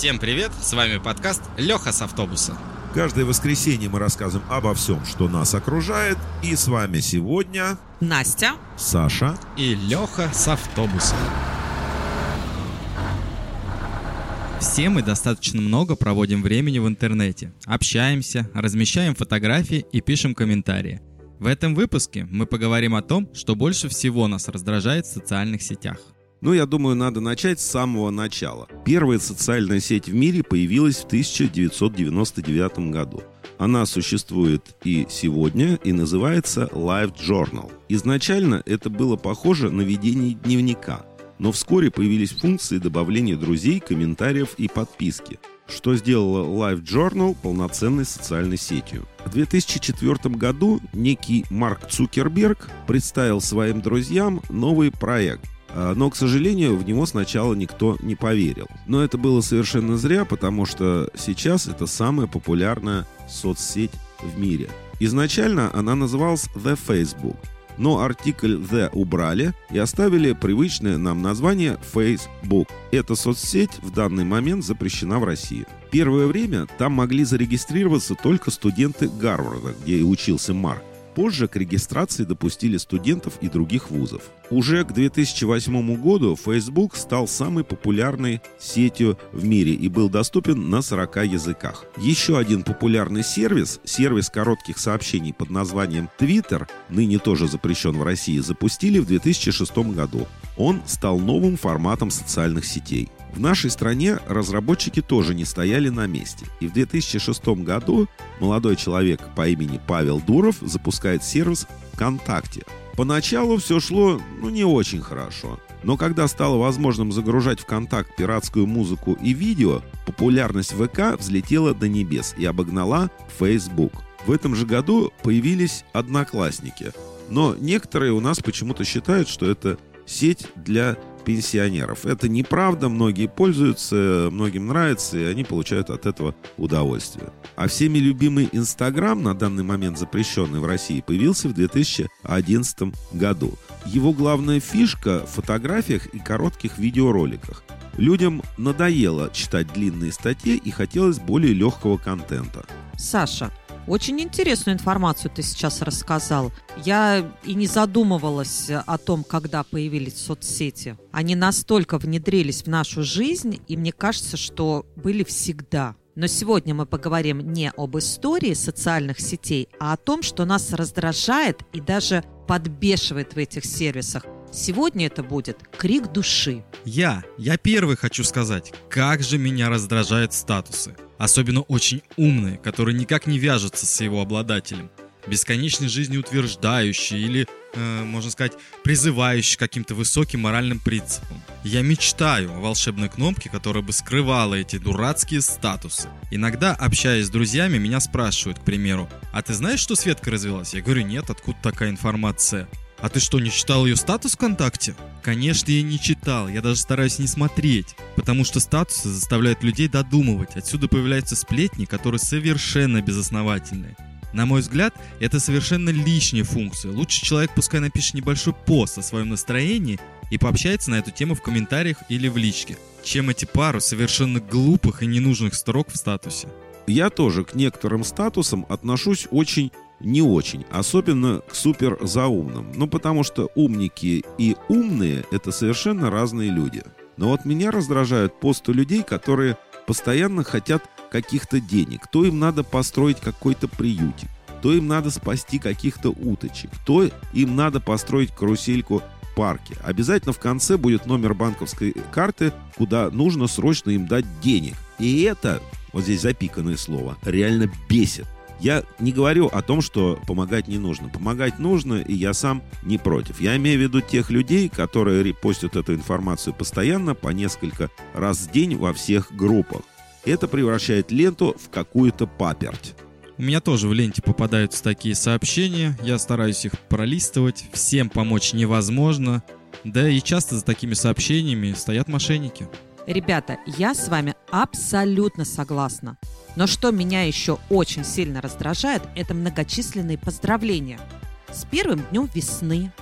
Всем привет, с вами подкаст Леха с автобуса. Каждое воскресенье мы рассказываем обо всем, что нас окружает. И с вами сегодня Настя. Саша. И Леха с автобуса. Все мы достаточно много проводим времени в интернете. Общаемся, размещаем фотографии и пишем комментарии. В этом выпуске мы поговорим о том, что больше всего нас раздражает в социальных сетях. Ну, я думаю, надо начать с самого начала. Первая социальная сеть в мире появилась в 1999 году. Она существует и сегодня, и называется Live Journal. Изначально это было похоже на ведение дневника, но вскоре появились функции добавления друзей, комментариев и подписки, что сделало Live Journal полноценной социальной сетью. В 2004 году некий Марк Цукерберг представил своим друзьям новый проект но, к сожалению, в него сначала никто не поверил. Но это было совершенно зря, потому что сейчас это самая популярная соцсеть в мире. Изначально она называлась The Facebook, но артикль The убрали и оставили привычное нам название Facebook. Эта соцсеть в данный момент запрещена в России. Первое время там могли зарегистрироваться только студенты Гарварда, где и учился Марк. Позже к регистрации допустили студентов и других вузов. Уже к 2008 году Facebook стал самой популярной сетью в мире и был доступен на 40 языках. Еще один популярный сервис, сервис коротких сообщений под названием Twitter, ныне тоже запрещен в России, запустили в 2006 году. Он стал новым форматом социальных сетей. В нашей стране разработчики тоже не стояли на месте. И в 2006 году молодой человек по имени Павел Дуров запускает сервис ВКонтакте. Поначалу все шло, ну, не очень хорошо. Но когда стало возможным загружать в контакт пиратскую музыку и видео, популярность ВК взлетела до небес и обогнала Facebook. В этом же году появились одноклассники. Но некоторые у нас почему-то считают, что это сеть для пенсионеров. Это неправда, многие пользуются, многим нравится, и они получают от этого удовольствие. А всеми любимый Инстаграм, на данный момент запрещенный в России, появился в 2011 году. Его главная фишка в фотографиях и коротких видеороликах. Людям надоело читать длинные статьи и хотелось более легкого контента. Саша, очень интересную информацию ты сейчас рассказал. Я и не задумывалась о том, когда появились соцсети. Они настолько внедрились в нашу жизнь, и мне кажется, что были всегда. Но сегодня мы поговорим не об истории социальных сетей, а о том, что нас раздражает и даже подбешивает в этих сервисах. Сегодня это будет крик души. Я, я первый хочу сказать, как же меня раздражают статусы. Особенно очень умные, которые никак не вяжутся с его обладателем. Бесконечной жизнеутверждающие или, э, можно сказать, призывающие каким-то высоким моральным принципам. Я мечтаю о волшебной кнопке, которая бы скрывала эти дурацкие статусы. Иногда, общаясь с друзьями, меня спрашивают, к примеру, «А ты знаешь, что Светка развелась?» Я говорю, «Нет, откуда такая информация?» А ты что, не читал ее статус ВКонтакте? Конечно, я не читал, я даже стараюсь не смотреть, потому что статусы заставляют людей додумывать. Отсюда появляются сплетни, которые совершенно безосновательные. На мой взгляд, это совершенно лишняя функция. Лучше человек пускай напишет небольшой пост о своем настроении и пообщается на эту тему в комментариях или в личке, чем эти пару совершенно глупых и ненужных строк в статусе. Я тоже к некоторым статусам отношусь очень не очень, особенно к супер заумным. Ну, потому что умники и умные — это совершенно разные люди. Но вот меня раздражают посты людей, которые постоянно хотят каких-то денег. То им надо построить какой-то приютик, то им надо спасти каких-то уточек, то им надо построить карусельку в парке. Обязательно в конце будет номер банковской карты, куда нужно срочно им дать денег. И это, вот здесь запиканное слово, реально бесит. Я не говорю о том, что помогать не нужно. Помогать нужно, и я сам не против. Я имею в виду тех людей, которые репостят эту информацию постоянно, по несколько раз в день во всех группах. Это превращает ленту в какую-то паперть. У меня тоже в ленте попадаются такие сообщения, я стараюсь их пролистывать, всем помочь невозможно, да и часто за такими сообщениями стоят мошенники. Ребята, я с вами абсолютно согласна. Но что меня еще очень сильно раздражает, это многочисленные поздравления. С первым днем весны,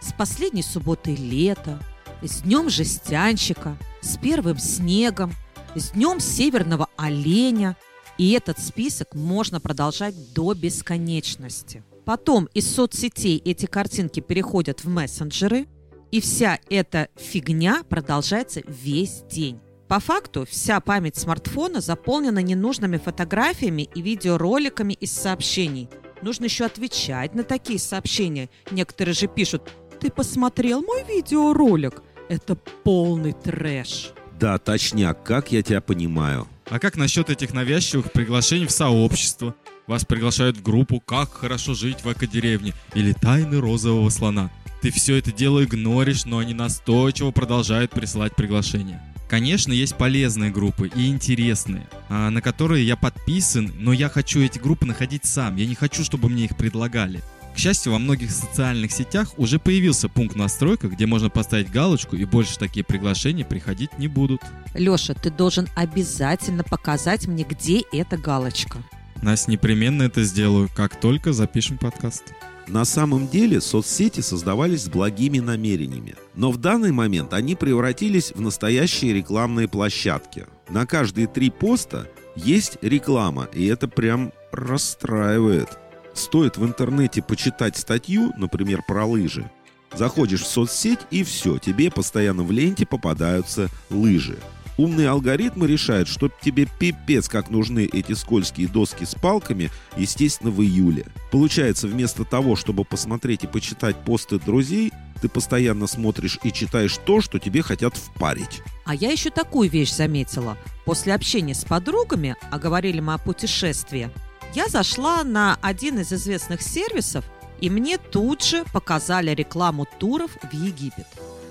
с последней субботой лета, с днем жестянщика, с первым снегом. с Днем Северного Оленя. И этот список можно продолжать до бесконечности. Потом из соцсетей эти картинки переходят в мессенджеры, и вся эта фигня продолжается весь день. По факту вся память смартфона заполнена ненужными фотографиями и видеороликами из сообщений. Нужно еще отвечать на такие сообщения. Некоторые же пишут «Ты посмотрел мой видеоролик?» Это полный трэш. Да, точняк, как я тебя понимаю. А как насчет этих навязчивых приглашений в сообщество? Вас приглашают в группу «Как хорошо жить в экодеревне» или «Тайны розового слона». Ты все это дело игноришь, но они настойчиво продолжают присылать приглашения. Конечно, есть полезные группы и интересные, а, на которые я подписан, но я хочу эти группы находить сам. Я не хочу, чтобы мне их предлагали. К счастью, во многих социальных сетях уже появился пункт настройка, где можно поставить галочку и больше такие приглашения приходить не будут. Леша, ты должен обязательно показать мне, где эта галочка. Настя, непременно это сделаю, как только запишем подкаст. На самом деле соцсети создавались с благими намерениями. Но в данный момент они превратились в настоящие рекламные площадки. На каждые три поста есть реклама, и это прям расстраивает. Стоит в интернете почитать статью, например, про лыжи. Заходишь в соцсеть и все, тебе постоянно в ленте попадаются лыжи. Умные алгоритмы решают, что тебе пипец как нужны эти скользкие доски с палками, естественно, в июле. Получается, вместо того, чтобы посмотреть и почитать посты друзей, ты постоянно смотришь и читаешь то, что тебе хотят впарить. А я еще такую вещь заметила. После общения с подругами, а говорили мы о путешествии, я зашла на один из известных сервисов, и мне тут же показали рекламу туров в Египет.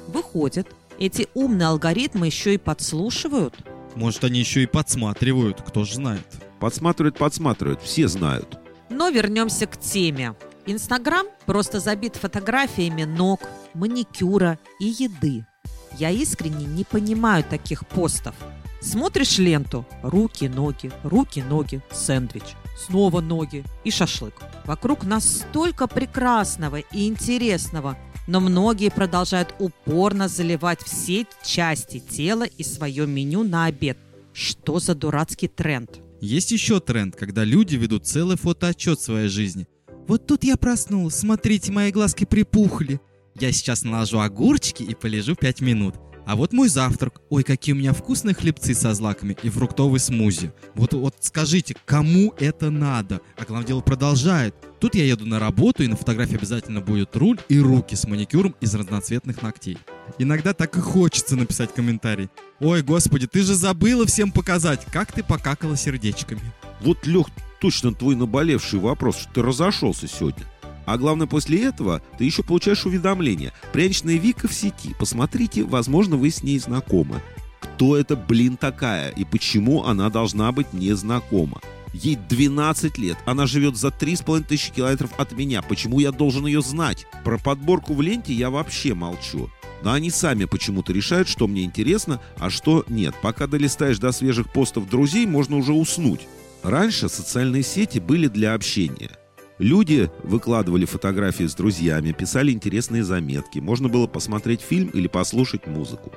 Выходит, эти умные алгоритмы еще и подслушивают? Может, они еще и подсматривают, кто же знает. Подсматривают, подсматривают, все знают. Но вернемся к теме. Инстаграм просто забит фотографиями ног, маникюра и еды. Я искренне не понимаю таких постов. Смотришь ленту – руки, ноги, руки, ноги, сэндвич, снова ноги и шашлык. Вокруг нас столько прекрасного и интересного, но многие продолжают упорно заливать все части тела и свое меню на обед. Что за дурацкий тренд? Есть еще тренд, когда люди ведут целый фотоотчет своей жизни. Вот тут я проснулся, смотрите, мои глазки припухли. Я сейчас наложу огурчики и полежу 5 минут. А вот мой завтрак. Ой, какие у меня вкусные хлебцы со злаками и фруктовый смузи. Вот, вот скажите, кому это надо? А главное дело продолжает. Тут я еду на работу, и на фотографии обязательно будет руль и руки с маникюром из разноцветных ногтей. Иногда так и хочется написать комментарий. Ой, господи, ты же забыла всем показать, как ты покакала сердечками. Вот, Лех, точно твой наболевший вопрос, что ты разошелся сегодня. А главное, после этого ты еще получаешь уведомление. Пряничная Вика в сети. Посмотрите, возможно, вы с ней знакомы. Кто это, блин, такая? И почему она должна быть незнакома? Ей 12 лет, она живет за 3,5 тысячи километров от меня. Почему я должен ее знать? Про подборку в ленте я вообще молчу. Но они сами почему-то решают, что мне интересно, а что нет. Пока долистаешь до свежих постов друзей, можно уже уснуть. Раньше социальные сети были для общения – Люди выкладывали фотографии с друзьями, писали интересные заметки, можно было посмотреть фильм или послушать музыку.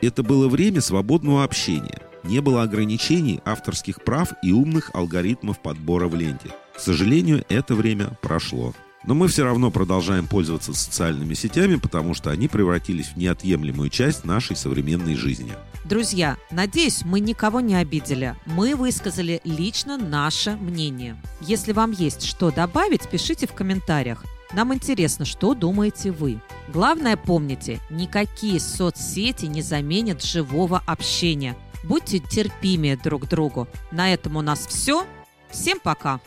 Это было время свободного общения. Не было ограничений авторских прав и умных алгоритмов подбора в ленте. К сожалению, это время прошло. Но мы все равно продолжаем пользоваться социальными сетями, потому что они превратились в неотъемлемую часть нашей современной жизни. Друзья, надеюсь, мы никого не обидели. Мы высказали лично наше мнение. Если вам есть что добавить, пишите в комментариях. Нам интересно, что думаете вы. Главное помните, никакие соцсети не заменят живого общения. Будьте терпимее друг к другу. На этом у нас все. Всем пока!